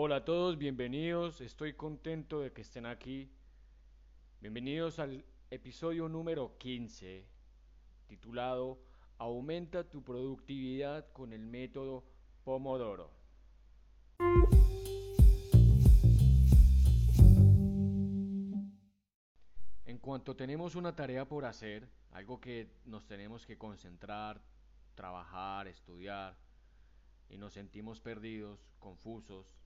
Hola a todos, bienvenidos, estoy contento de que estén aquí. Bienvenidos al episodio número 15, titulado Aumenta tu productividad con el método Pomodoro. En cuanto tenemos una tarea por hacer, algo que nos tenemos que concentrar, trabajar, estudiar, y nos sentimos perdidos, confusos,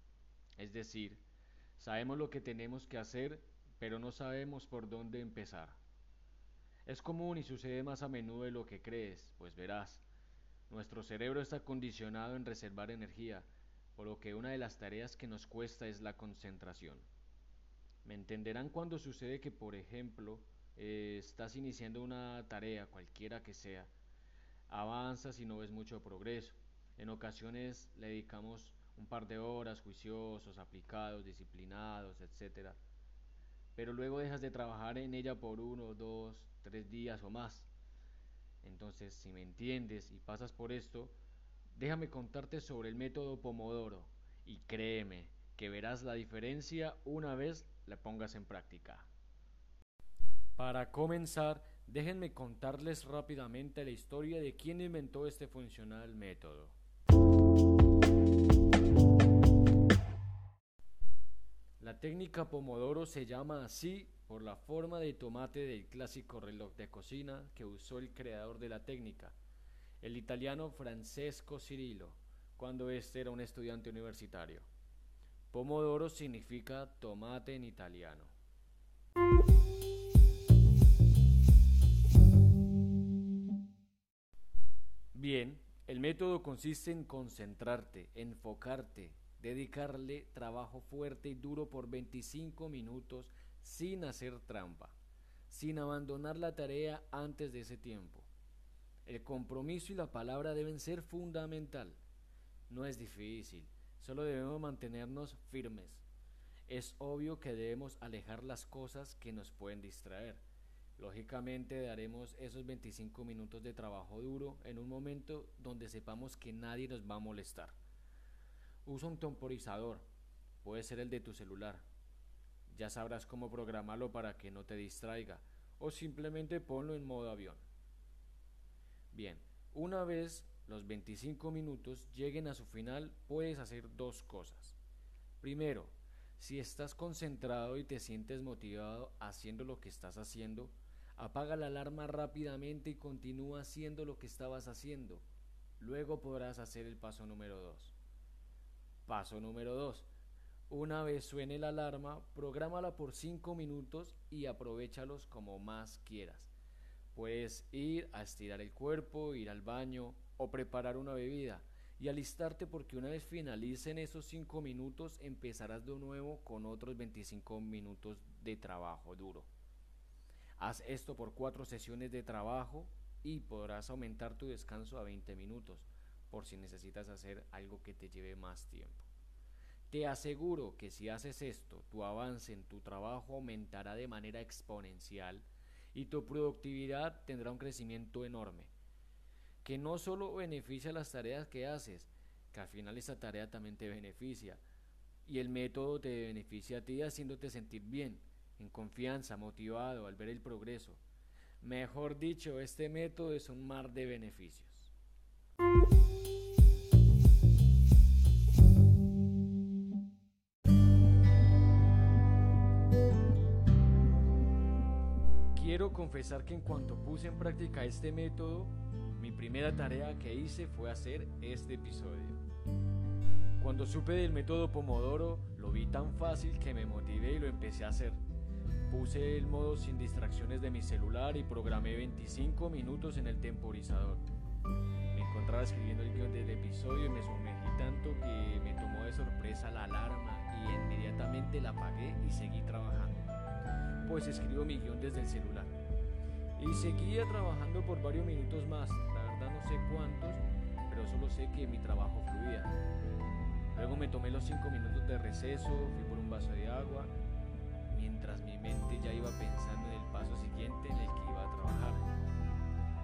es decir, sabemos lo que tenemos que hacer, pero no sabemos por dónde empezar. Es común y sucede más a menudo de lo que crees, pues verás, nuestro cerebro está condicionado en reservar energía, por lo que una de las tareas que nos cuesta es la concentración. Me entenderán cuando sucede que, por ejemplo, eh, estás iniciando una tarea, cualquiera que sea, avanzas y no ves mucho progreso. En ocasiones le dedicamos un par de horas juiciosos, aplicados, disciplinados, etc. Pero luego dejas de trabajar en ella por uno, dos, tres días o más. Entonces, si me entiendes y pasas por esto, déjame contarte sobre el método Pomodoro y créeme que verás la diferencia una vez la pongas en práctica. Para comenzar, déjenme contarles rápidamente la historia de quién inventó este funcional método. La técnica Pomodoro se llama así por la forma de tomate del clásico reloj de cocina que usó el creador de la técnica, el italiano Francesco Cirillo, cuando éste era un estudiante universitario. Pomodoro significa tomate en italiano. Bien, el método consiste en concentrarte, enfocarte, dedicarle trabajo fuerte y duro por 25 minutos sin hacer trampa, sin abandonar la tarea antes de ese tiempo. El compromiso y la palabra deben ser fundamental. No es difícil, solo debemos mantenernos firmes. Es obvio que debemos alejar las cosas que nos pueden distraer. Lógicamente daremos esos 25 minutos de trabajo duro en un momento donde sepamos que nadie nos va a molestar. Usa un temporizador, puede ser el de tu celular. Ya sabrás cómo programarlo para que no te distraiga o simplemente ponlo en modo avión. Bien, una vez los 25 minutos lleguen a su final, puedes hacer dos cosas. Primero, si estás concentrado y te sientes motivado haciendo lo que estás haciendo, apaga la alarma rápidamente y continúa haciendo lo que estabas haciendo. Luego podrás hacer el paso número 2. Paso número 2. Una vez suene la alarma, prográmala por 5 minutos y aprovechalos como más quieras. Puedes ir a estirar el cuerpo, ir al baño o preparar una bebida y alistarte porque una vez finalicen esos 5 minutos empezarás de nuevo con otros 25 minutos de trabajo duro. Haz esto por 4 sesiones de trabajo y podrás aumentar tu descanso a 20 minutos por si necesitas hacer algo que te lleve más tiempo. Te aseguro que si haces esto, tu avance en tu trabajo aumentará de manera exponencial y tu productividad tendrá un crecimiento enorme, que no solo beneficia las tareas que haces, que al final esa tarea también te beneficia, y el método te beneficia a ti haciéndote sentir bien, en confianza, motivado al ver el progreso. Mejor dicho, este método es un mar de beneficios. Quiero confesar que en cuanto puse en práctica este método, mi primera tarea que hice fue hacer este episodio. Cuando supe del método Pomodoro, lo vi tan fácil que me motivé y lo empecé a hacer. Puse el modo sin distracciones de mi celular y programé 25 minutos en el temporizador. Me encontraba escribiendo el guion del episodio y me sumergí tanto que me tomó de sorpresa la alarma y inmediatamente la apagué y seguí trabajando pues escribo mi guion desde el celular. Y seguía trabajando por varios minutos más, la verdad no sé cuántos, pero solo sé que mi trabajo fluía. Luego me tomé los cinco minutos de receso, fui por un vaso de agua, mientras mi mente ya iba pensando en el paso siguiente en el que iba a trabajar.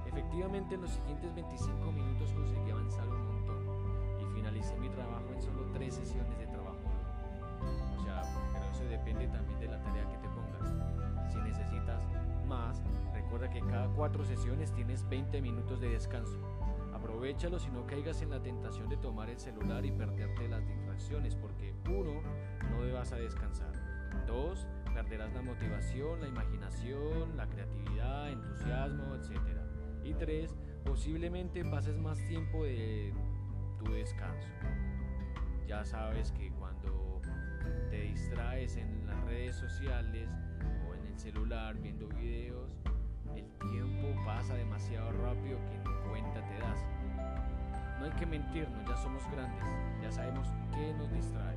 Efectivamente, en los siguientes 25 minutos conseguí avanzar un montón y finalicé mi trabajo en solo tres sesiones de trabajo. O sea, pero eso depende también de la tarea que te si necesitas más, recuerda que cada cuatro sesiones tienes 20 minutos de descanso. Aprovechalo si no caigas en la tentación de tomar el celular y perderte las distracciones, porque uno, no debas a descansar. Dos, perderás la motivación, la imaginación, la creatividad, entusiasmo, etc. Y tres, posiblemente pases más tiempo de tu descanso. Ya sabes que cuando te distraes en las redes sociales, el celular viendo videos, el tiempo pasa demasiado rápido que ni cuenta te das. No hay que mentirnos, ya somos grandes, ya sabemos qué nos distrae,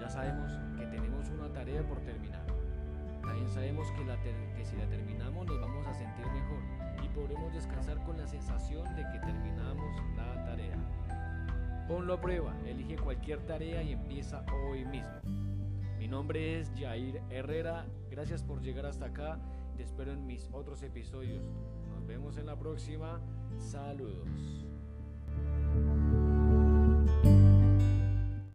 ya sabemos que tenemos una tarea por terminar. También sabemos que, que si la terminamos nos vamos a sentir mejor y podremos descansar con la sensación de que terminamos la tarea. Ponlo a prueba, elige cualquier tarea y empieza hoy mismo nombre es Jair Herrera. Gracias por llegar hasta acá. Te espero en mis otros episodios. Nos vemos en la próxima. Saludos.